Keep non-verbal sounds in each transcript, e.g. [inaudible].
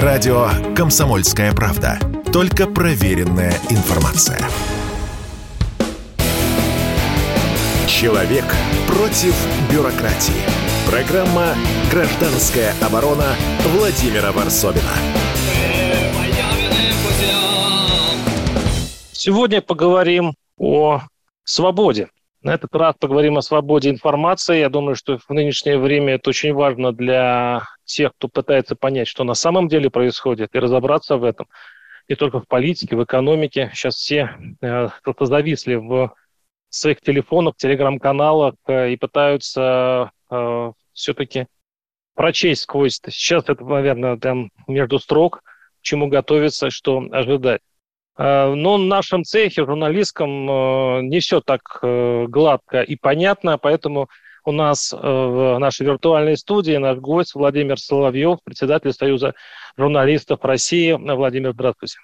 Радио «Комсомольская правда». Только проверенная информация. Человек против бюрократии. Программа «Гражданская оборона» Владимира Варсовина. Сегодня поговорим о свободе. На этот раз поговорим о свободе информации. Я думаю, что в нынешнее время это очень важно для тех, кто пытается понять, что на самом деле происходит, и разобраться в этом. Не только в политике, в экономике. Сейчас все э, кто-то зависли в своих телефонах, телеграм-каналах э, и пытаются э, все-таки прочесть сквозь. Сейчас это, наверное, там между строк, чему готовиться, что ожидать. Э, но в нашем цехе, журналистском, не все так гладко и понятно, поэтому у нас в нашей виртуальной студии наш гость Владимир Соловьев, председатель Союза журналистов России. Владимир, здравствуйте.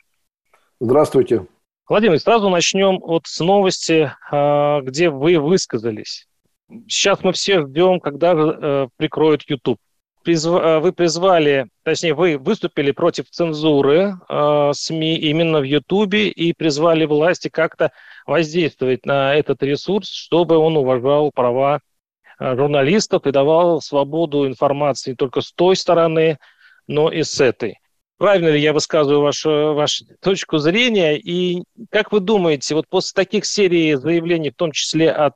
Здравствуйте. Владимир, сразу начнем от с новости, где вы высказались. Сейчас мы все ждем, когда прикроют YouTube. Э, вы призвали, точнее, вы выступили против цензуры э, СМИ именно в Ютубе и призвали власти как-то воздействовать на этот ресурс, чтобы он уважал права э, журналистов и давал свободу информации не только с той стороны, но и с этой. Правильно ли я высказываю вашу, вашу точку зрения? И как вы думаете, вот после таких серий заявлений, в том числе от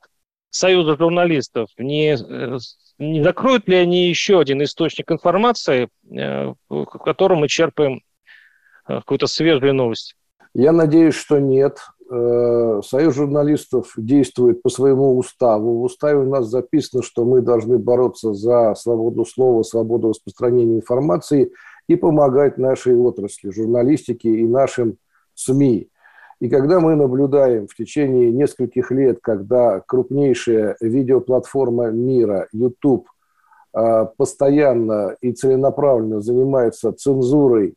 Союза журналистов, не э, не закроют ли они еще один источник информации, э, в котором мы черпаем э, какую-то свежую новость? Я надеюсь, что нет. Э, Союз журналистов действует по своему уставу. В уставе у нас записано, что мы должны бороться за свободу слова, свободу распространения информации и помогать нашей отрасли, журналистике и нашим СМИ. И когда мы наблюдаем в течение нескольких лет, когда крупнейшая видеоплатформа мира, YouTube, а, постоянно и целенаправленно занимается цензурой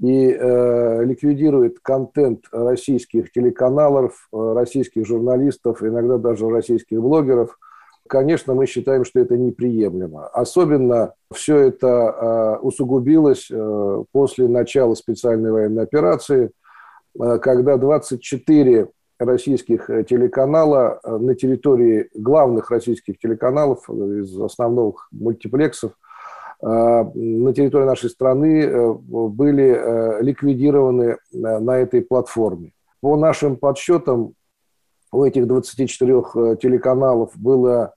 и э, ликвидирует контент российских телеканалов, э, российских журналистов, иногда даже российских блогеров, конечно, мы считаем, что это неприемлемо. Особенно все это э, усугубилось э, после начала специальной военной операции – Э, когда 24 российских э, телеканала э, на территории главных российских телеканалов из основных мультиплексов на территории нашей страны были ликвидированы на этой платформе. По нашим подсчетам, у этих 24 телеканалов было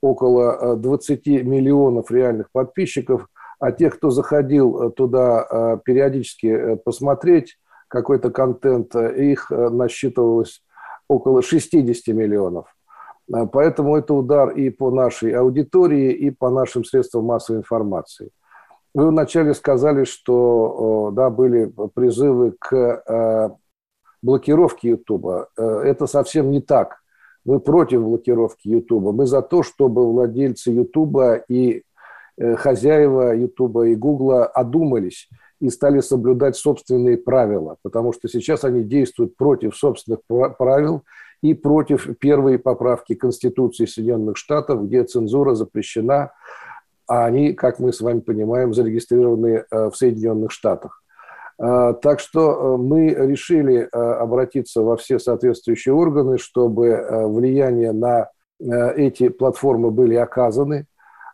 около 20 миллионов реальных подписчиков, а тех, кто заходил туда периодически посмотреть, какой-то контент, их э, насчитывалось около 60 миллионов. Э, поэтому это удар и по нашей аудитории, и по нашим средствам массовой информации. Вы вначале сказали, что да, были призывы к э, блокировке Ютуба. Это совсем не так. Мы против блокировки Ютуба. Мы за то, чтобы владельцы Ютуба и хозяева Ютуба и Гугла одумались и стали соблюдать собственные правила, потому что сейчас они действуют против собственных правил и против первой поправки Конституции Соединенных Штатов, где цензура запрещена, а они, как мы с вами понимаем, зарегистрированы э, в Соединенных Штатах. Э, так что э, мы решили обратиться во все соответствующие органы, чтобы влияние на эти платформы были оказаны,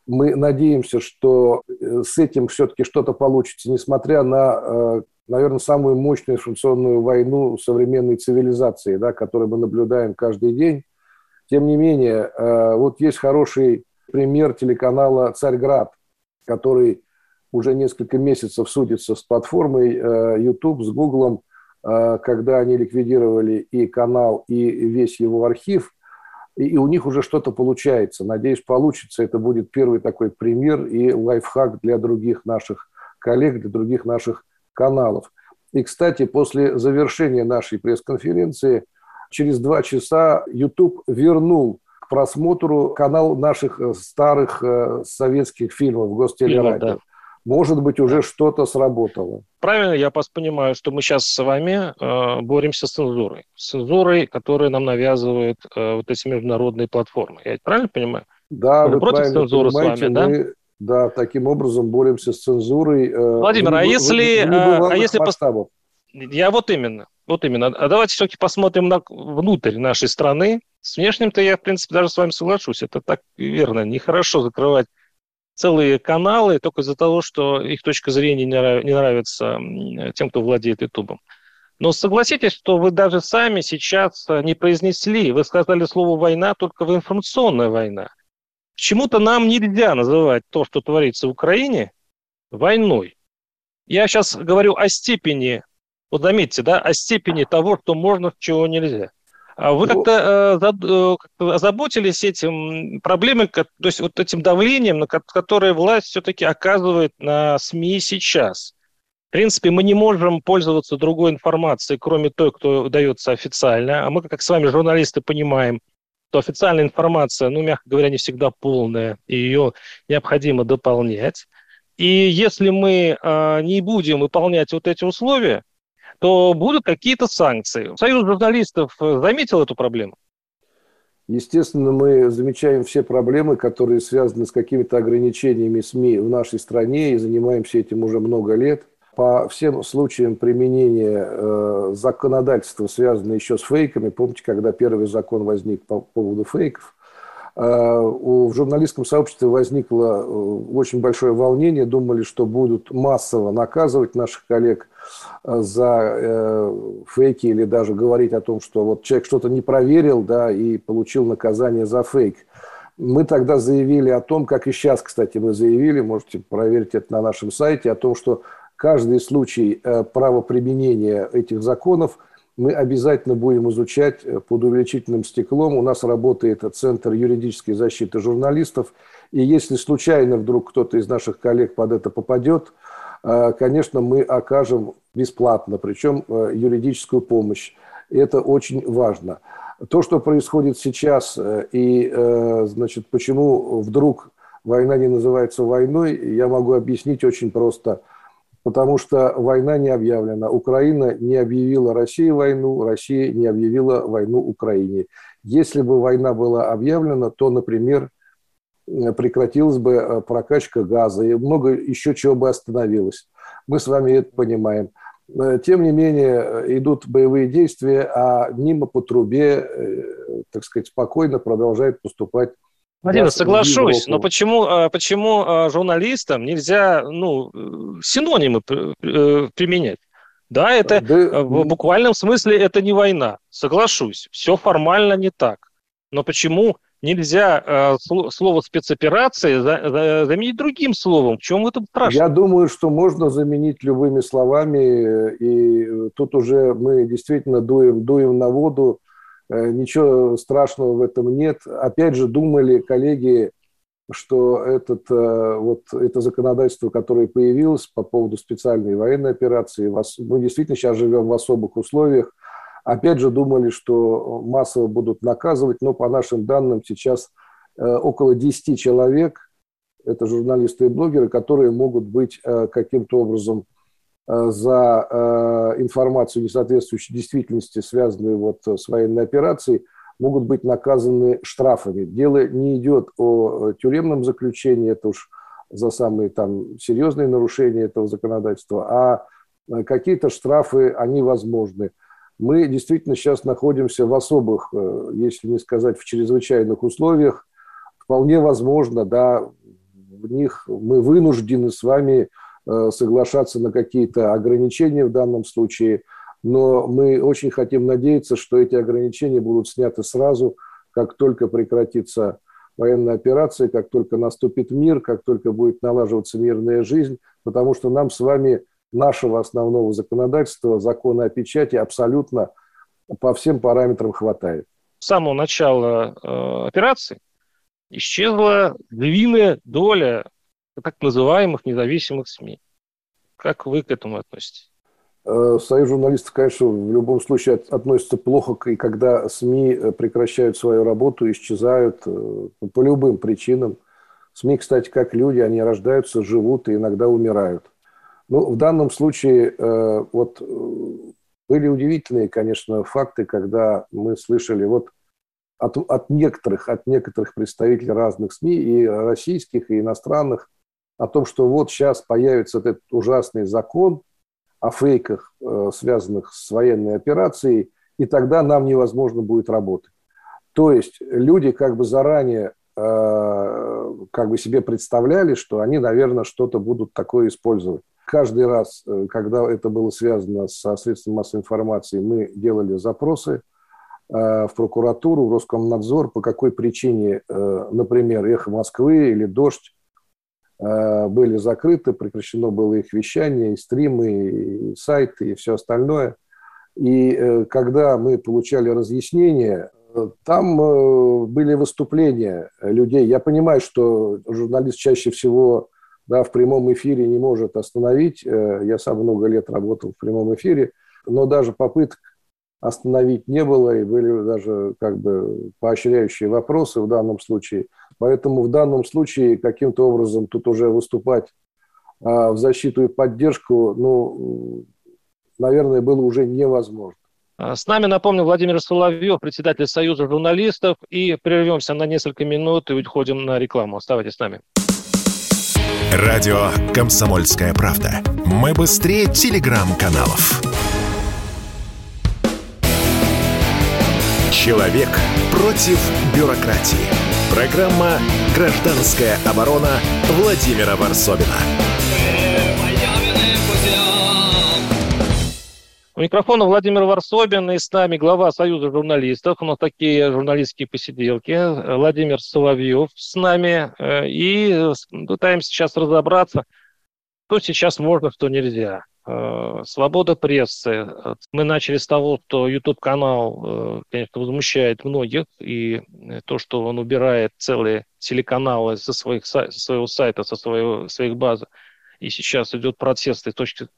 мы надеемся, что с этим все-таки что-то получится, несмотря на, наверное, самую мощную информационную войну современной цивилизации, да, которую мы наблюдаем каждый день. Тем не менее, э, вот есть хороший пример телеканала «Царьград», который уже несколько месяцев судится с платформой YouTube, с Google, когда они ликвидировали и канал, и весь его архив – и у них уже что-то получается. Надеюсь, получится. Это будет первый такой пример и лайфхак для других наших коллег, для других наших каналов. И, кстати, после завершения нашей пресс-конференции через два часа YouTube вернул к просмотру канал наших э, старых э, советских фильмов Гостелерадио. Да может быть, уже что-то сработало. Правильно я вас понимаю, что мы сейчас с вами э, боремся с цензурой. С цензурой, которую нам навязывают э, вот эти международные платформы. Я правильно понимаю? Да, вы, вы против цензуры с вами? Мы, Да, таким образом боремся с цензурой. Э, Владимир, а если, а если масштабов. Я вот именно, вот именно. А давайте все-таки посмотрим на, внутрь нашей страны. С внешним-то я, в принципе, даже с вами соглашусь. Это так верно. Нехорошо закрывать целые каналы только из-за того, что их точка зрения не нравится тем, кто владеет Ютубом. Но согласитесь, что вы даже сами сейчас не произнесли, вы сказали слово «война» только в информационная война. Почему-то нам нельзя называть то, что творится в Украине, войной. Я сейчас говорю о степени, вот заметьте, да, о степени того, что можно, чего нельзя. А вы ну, как-то э, э озаботились этим проблемой, то есть вот этим давлением, на которое власть все-таки оказывает на СМИ сейчас? В принципе, мы не можем пользоваться другой информацией, кроме той, кто дается официально. А мы, как с вами, журналисты, понимаем, что официальная информация, ну, мягко говоря, не всегда полная, и ее необходимо дополнять. И если мы э, не будем выполнять вот эти условия, то будут какие-то санкции. Союз журналистов э, заметил эту проблему? Естественно, мы замечаем все проблемы, которые связаны с какими-то ограничениями СМИ в нашей стране и занимаемся этим уже много лет. По всем случаям применения э, законодательства, связанного еще с фейками, помните, когда первый закон возник по поводу фейков, Э, в журналистском сообществе возникло э, очень большое волнение, думали, что будут массово наказывать наших коллег э, за фейки или даже говорить о том, что вот человек что-то не проверил, да, и получил наказание за фейк. Мы тогда заявили о том, как и сейчас, кстати, мы заявили, можете проверить это на нашем сайте, о том, что каждый случай правоприменения этих законов – мы обязательно будем изучать э, под увеличительным стеклом. У нас работает Центр юридической защиты журналистов. И если случайно вдруг кто-то из наших коллег под это попадет, э, конечно, мы окажем бесплатно, причем э, юридическую помощь. Это очень важно. То, что происходит сейчас, и значит, почему вдруг война не называется войной, я могу объяснить очень просто – потому что война не объявлена. Украина не объявила России войну, Россия не объявила войну Украине. Если бы война была объявлена, то, например, прекратилась бы э, прокачка газа, и много еще чего бы остановилось. Мы с вами это понимаем. Э, тем не менее, э, идут боевые действия, а мимо по трубе, так сказать, спокойно продолжает поступать Владимир, соглашусь, но почему, а, почему а, журналистам нельзя ну, синонимы э, применять? Да, это да, в буквальном смысле это не война, соглашусь, все формально не так. Но почему нельзя э, слово спецоперации заменить другим словом? В чем в этом страшно? Я думаю, что можно заменить любыми словами, и тут уже мы действительно дуем, дуем на воду Э, ничего страшного в этом нет. Опять же, думали коллеги, что этот, э, вот это законодательство, которое появилось по поводу специальной военной операции, мы действительно сейчас живем в особых условиях. Опять же, думали, что массово будут наказывать, но по нашим данным сейчас э, около 10 человек, это журналисты и блогеры, которые могут быть каким-то образом Э, за э, информацию, не соответствующую действительности, связанную вот с военной операцией, могут быть наказаны штрафами. Дело не идет о тюремном заключении, это уж за самые там серьезные нарушения этого законодательства, а э, какие-то штрафы, они возможны. Мы действительно сейчас находимся в особых, если не сказать в чрезвычайных условиях. Вполне возможно, да, в них мы вынуждены с вами Э, соглашаться на какие-то ограничения в данном случае, но мы очень хотим надеяться, что эти ограничения будут сняты сразу, как только прекратится военная операция, как только наступит мир, как только будет налаживаться мирная жизнь, потому что нам с вами нашего основного законодательства, закона о печати абсолютно по всем параметрам хватает. С самого начала э, операции исчезла львиная доля так называемых независимых СМИ. Как вы к этому относитесь? Э, Союз журналистов, конечно, в любом случае относится плохо, и когда СМИ э, прекращают свою работу, исчезают э, по любым причинам. СМИ, кстати, как люди, они рождаются, живут и иногда умирают. Ну, в данном случае вот были удивительные, конечно, факты, когда мы слышали вот от, от некоторых, от некоторых представителей разных СМИ, и российских, и иностранных, о том, что вот сейчас появится этот ужасный закон о фейках, э, связанных с военной операцией, и тогда нам невозможно будет работать. То есть люди как бы заранее э, как бы себе представляли, что они, наверное, что-то будут такое использовать. Каждый раз, э, когда это было связано со средством массовой информации, мы делали запросы в прокуратуру, в Роскомнадзор, по какой причине, например, «Эхо Москвы» или «Дождь» были закрыты, прекращено было их вещание, и стримы, и сайты, и все остальное. И э, когда мы получали разъяснения, э, там были выступления людей. Я понимаю, что журналист чаще всего да, в прямом эфире не может остановить. Я сам много лет работал в прямом эфире, но даже попыток остановить не было, и были даже как бы поощряющие вопросы в данном случае. Поэтому в данном случае каким-то образом тут уже выступать а, в защиту и поддержку, ну, наверное, было уже невозможно. А, с нами, напомню, Владимир Соловьев, председатель Союза журналистов, и прервемся на несколько минут и уходим на рекламу. Оставайтесь с нами. Радио «Комсомольская правда». Мы быстрее телеграм-каналов. Человек против бюрократии. Программа «Гражданская оборона» Владимира Варсовина. У микрофона Владимир Варсобин и с нами глава Союза журналистов. У нас такие журналистские посиделки. Владимир Соловьев с нами. Э, и пытаемся сейчас разобраться, что сейчас можно, что нельзя. Э, свобода прессы. Мы начали с того, что YouTube-канал, э, конечно, возмущает многих, и то, что он убирает целые телеканалы со, своих, со своего сайта, со своего, своих баз, и сейчас идет протест, и,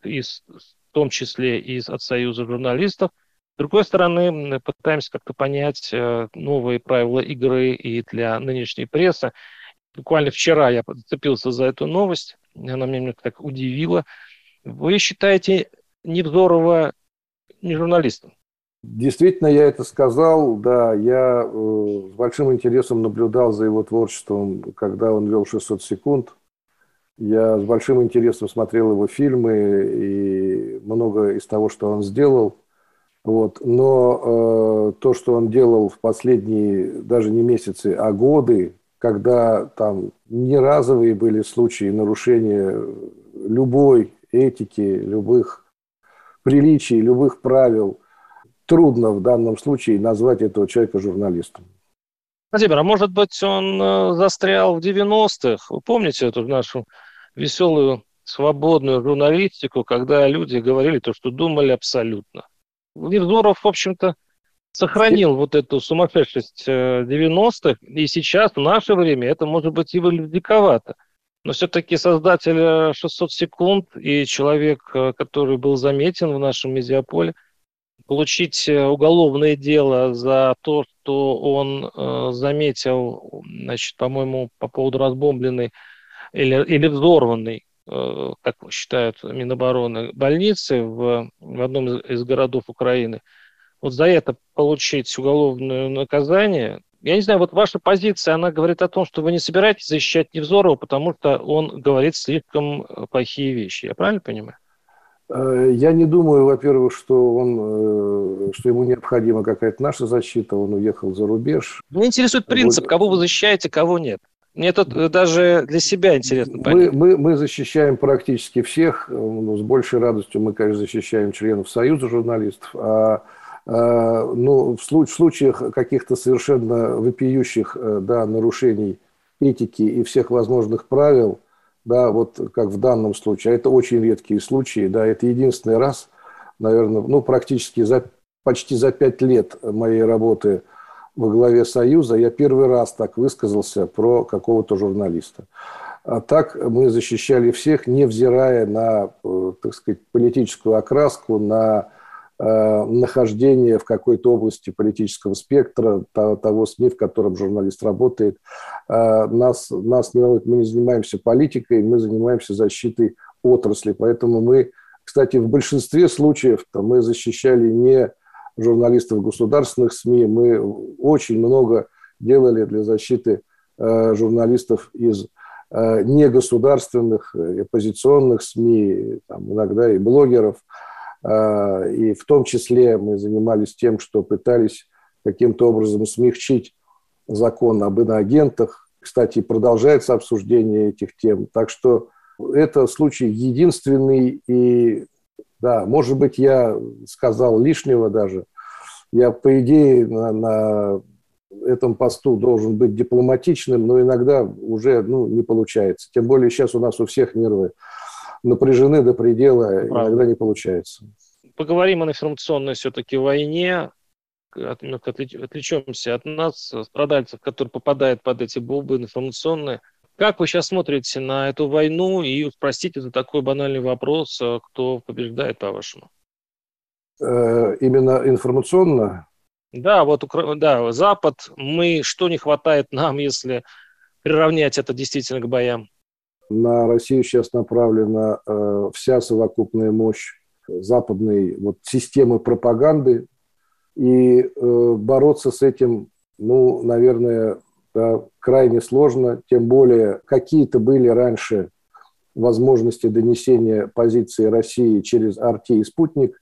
и, в том числе и от Союза журналистов. С другой стороны, мы пытаемся как-то понять э, новые правила игры и для нынешней прессы. Буквально вчера я зацепился за эту новость, она меня так удивила. Вы считаете Невзорова не журналистом? Действительно, я это сказал, да, я э, с большим интересом наблюдал за его творчеством, когда он вел 600 секунд. Я с большим интересом смотрел его фильмы и много из того, что он сделал. Вот. Но э, то, что он делал в последние даже не месяцы, а годы, когда там не разовые были случаи нарушения любой этики, любых приличий, любых правил. Трудно в данном случае назвать этого человека журналистом. Владимир, а может быть он э, застрял в 90-х? Вы помните эту нашу веселую, свободную журналистику, когда люди говорили то, что думали абсолютно? Невзоров, в общем-то, сохранил вот эту сумасшедшесть 90-х, э, и сейчас, в наше время, это может быть и диковато. Но все-таки создатель 600 секунд и человек, э, который был заметен в нашем медиаполе, получить э, уголовное дело за то, что он э, заметил, значит, по-моему, по поводу разбомбленной или, или взорванной, э, как считают Минобороны, больницы в, в одном из городов Украины. Вот за это получить уголовное наказание, я не знаю, вот ваша позиция, она говорит о том, что вы не собираетесь защищать Невзорова, потому что он говорит слишком э, плохие вещи. Я правильно понимаю? Э, я не думаю, во-первых, что, он, э, что ему необходима какая-то наша защита. Он уехал за рубеж. Меня интересует принцип, кого вы защищаете, кого нет. Мне это даже для себя интересно понять. Мы, мы, мы защищаем практически всех. Ну, с большей радостью мы, конечно, защищаем членов Союза журналистов. А ну, в случаях каких-то совершенно вопиющих э, да, нарушений этики и всех возможных правил, да, вот как в данном случае, а это очень редкие случаи, да, это единственный раз, наверное, ну, практически за, почти за пять лет моей работы во главе Союза я первый раз так высказался про какого-то журналиста. А так мы защищали всех, невзирая на, э, так сказать, политическую окраску, на Э, нахождение в какой-то области политического спектра, того СМИ, в котором журналист работает. Э, нас, нас не волнует, мы не занимаемся политикой, мы занимаемся защитой отрасли. Поэтому мы, кстати, в большинстве случаев мы защищали не журналистов государственных СМИ, мы очень много делали для защиты э, журналистов из негосударственных, оппозиционных СМИ, там, иногда и блогеров. И в том числе мы занимались тем, что пытались каким-то образом смягчить закон об иноагентах. Кстати, продолжается обсуждение этих тем. Так что это случай единственный и, да, может быть, я сказал лишнего даже. Я, по идее, на, на этом посту должен быть дипломатичным, но иногда уже ну, не получается. Тем более сейчас у нас у всех нервы напряжены до предела, Правда. иногда не получается. Поговорим о информационной все-таки войне. Отвлечемся от нас, страдальцев, которые попадают под эти бомбы информационные. Как вы сейчас смотрите на эту войну? И спросите за такой банальный вопрос, а кто побеждает, по-вашему? Э, именно информационно? Да, вот да, Запад, мы, что не хватает нам, если приравнять это действительно к боям? На Россию сейчас направлена э, вся совокупная мощь западной вот, системы пропаганды, и э, бороться с этим, ну, наверное, да, крайне сложно, тем более какие-то были раньше возможности донесения позиции России через Арти и Спутник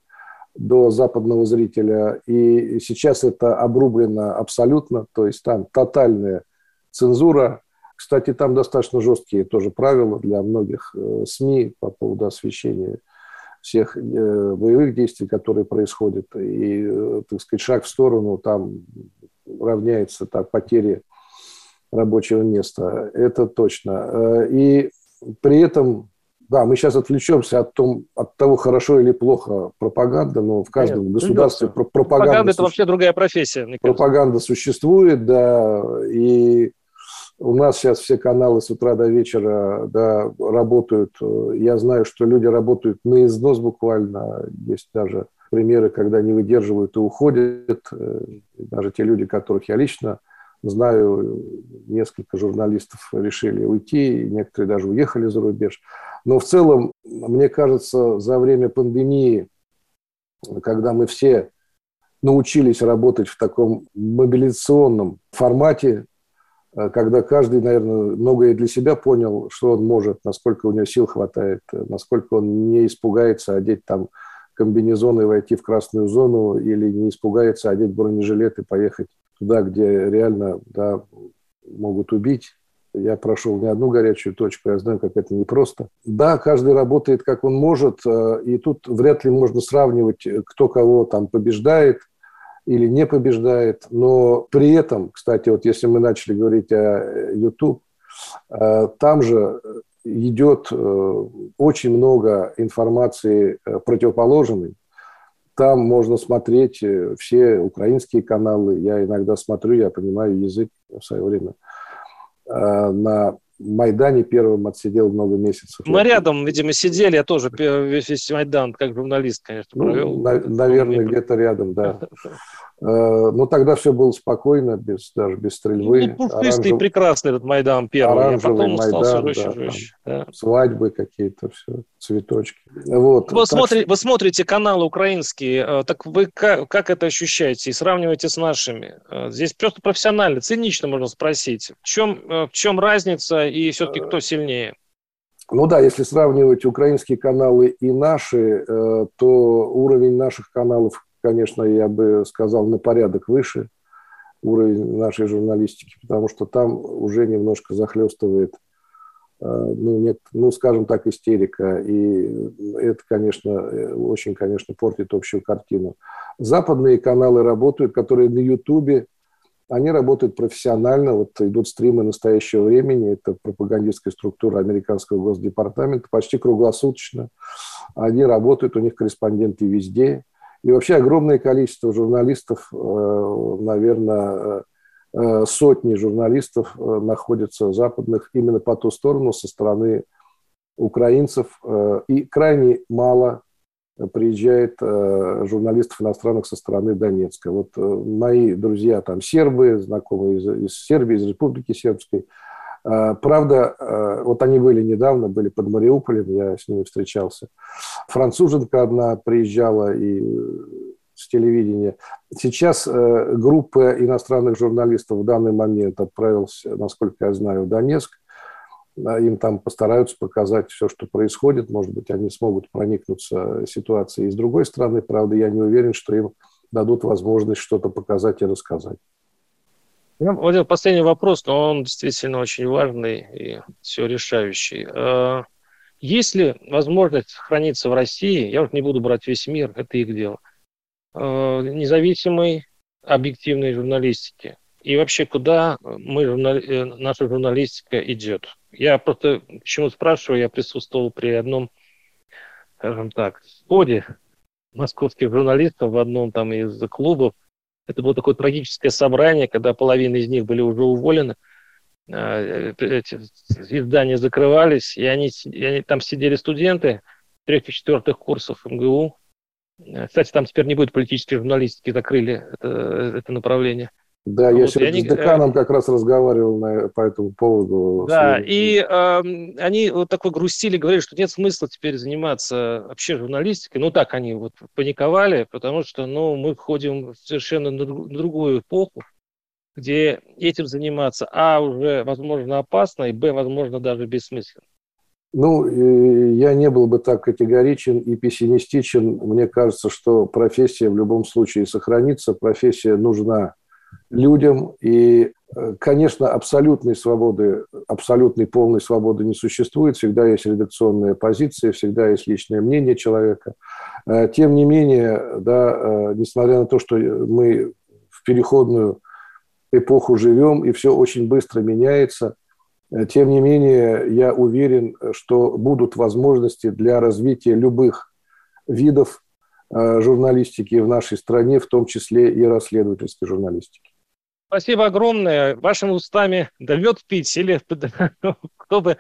до западного зрителя, и сейчас это обрублено абсолютно, то есть там тотальная цензура. Кстати, там достаточно жесткие тоже правила для многих э, СМИ по поводу освещения всех э, боевых действий, которые происходят, и, э, так сказать, шаг в сторону там равняется так, потере рабочего места. Это точно. И при этом, да, мы сейчас отвлечемся от, том, от того, хорошо или плохо пропаганда, но в каждом Нет, государстве про пропаганда... Пропаганда – это вообще другая профессия. Пропаганда существует, да, и у нас сейчас все каналы с утра до вечера да, работают. Я знаю, что люди работают на износ буквально. Есть даже примеры, когда не выдерживают и уходят. Э, даже те люди, которых я лично Знаю, несколько журналистов решили уйти, некоторые даже уехали за рубеж. Но в целом, мне кажется, за время пандемии, когда мы все научились работать в таком мобилизационном формате, когда каждый, наверное, многое для себя понял, что он может, насколько у него сил хватает, насколько он не испугается одеть там комбинезон и войти в красную зону или не испугается одеть бронежилет и поехать туда, где реально да, могут убить. Я прошел не одну горячую точку, я знаю, как это непросто. Да, каждый работает, как он может, э, и тут вряд ли можно сравнивать, кто кого там побеждает или не побеждает. Но при этом, кстати, вот если мы начали говорить о YouTube, э, там же идет э, очень много информации противоположной, там можно смотреть э, все украинские каналы. Я иногда смотрю, я понимаю язык в свое время. На Майдане первым отсидел много месяцев. Мы рядом, видимо, сидели, я тоже весь Майдан, как журналист, конечно, ну, провел. Ну, на, наверное, где-то рядом, да. [laughs] Э, но тогда все было спокойно, без, даже без стрельбы. Ну, пушистый, прекрасный этот Майдан первый, а потом Майдан, стал жестче, да, жестче. Да. Свадьбы какие-то, все, цветочки. Вот. Вы, смотри, вы смотрите каналы украинские, э, так вы как, как это ощущаете и сравниваете с нашими? Э, здесь просто профессионально, цинично можно спросить. В чем, в чем разница и все-таки кто сильнее? Ну да, если сравнивать украинские каналы и наши, то уровень наших каналов конечно, я бы сказал, на порядок выше уровень нашей журналистики, потому что там уже немножко захлестывает, э, ну, нет, ну, скажем так, истерика, и это, конечно, очень, конечно, портит общую картину. Западные каналы работают, которые на Ютубе, они работают профессионально, вот идут стримы настоящего времени, это пропагандистская структура американского госдепартамента, почти круглосуточно. Они работают, у них корреспонденты везде, и вообще огромное количество журналистов, э, наверное, э, сотни журналистов э, находятся западных именно по ту сторону, со стороны украинцев. И крайне мало приезжает журналистов иностранных со стороны Донецка. Вот мои друзья там сербы, знакомые из, из Сербии, из Республики Сербской – Э, правда, э, вот они были недавно, были под Мариуполем, я с ними встречался. Француженка одна приезжала и с телевидения. Сейчас э, группа иностранных журналистов в данный момент отправилась, насколько я знаю, в Донецк. Им там постараются показать все, что происходит. Может быть, они смогут проникнуться ситуацией. И с другой стороны, правда, я не уверен, что им дадут возможность что-то показать и рассказать. Владимир, последний вопрос, но он действительно очень важный и все решающий. А, есть ли возможность сохраниться в России, я вот не буду брать весь мир, это их дело, а, независимой объективной журналистики? И вообще, куда мы. Э, наша журналистика идет? Я просто почему спрашиваю, я присутствовал при одном, скажем так, сходе московских журналистов в одном там из клубов, это было такое трагическое собрание, когда половина из них были уже уволены, э, эти издания закрывались, и они, и они там сидели студенты трех и четвертых курсов МГУ. Э, кстати, там теперь не будет политической журналистики, закрыли это, это направление. Да, я сегодня они, с деканом как раз разговаривал на, по этому поводу. Да, и э, они вот такой грустили, говорили, что нет смысла теперь заниматься вообще журналистикой. Ну, так они вот паниковали, потому что, ну, мы входим в совершенно на другую эпоху, где этим заниматься, а, уже, возможно, опасно, и, б, возможно, даже бессмысленно. Ну, я не был бы так категоричен и пессимистичен. Мне кажется, что профессия в любом случае сохранится. Профессия нужна людям. И, э, конечно, абсолютной свободы, абсолютной полной свободы не существует. Всегда есть редакционная позиция, всегда есть личное мнение человека. Э, тем не менее, да, э, несмотря на то, что мы в переходную эпоху живем, и все очень быстро меняется, тем не менее, я уверен, что будут возможности для развития любых видов журналистики в нашей стране, в том числе и расследовательской журналистики. Спасибо огромное. Вашими устами да лед пить или [laughs] кто бы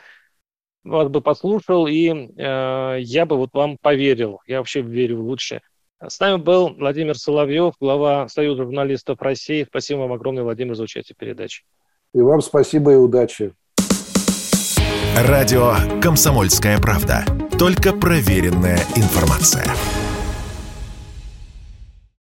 вас бы послушал, и э, я бы вот вам поверил. Я вообще верю в лучшее. С нами был Владимир Соловьев, глава Союза журналистов России. Спасибо вам огромное, Владимир, за участие в передаче. И вам спасибо и удачи. Радио «Комсомольская правда». Только проверенная информация.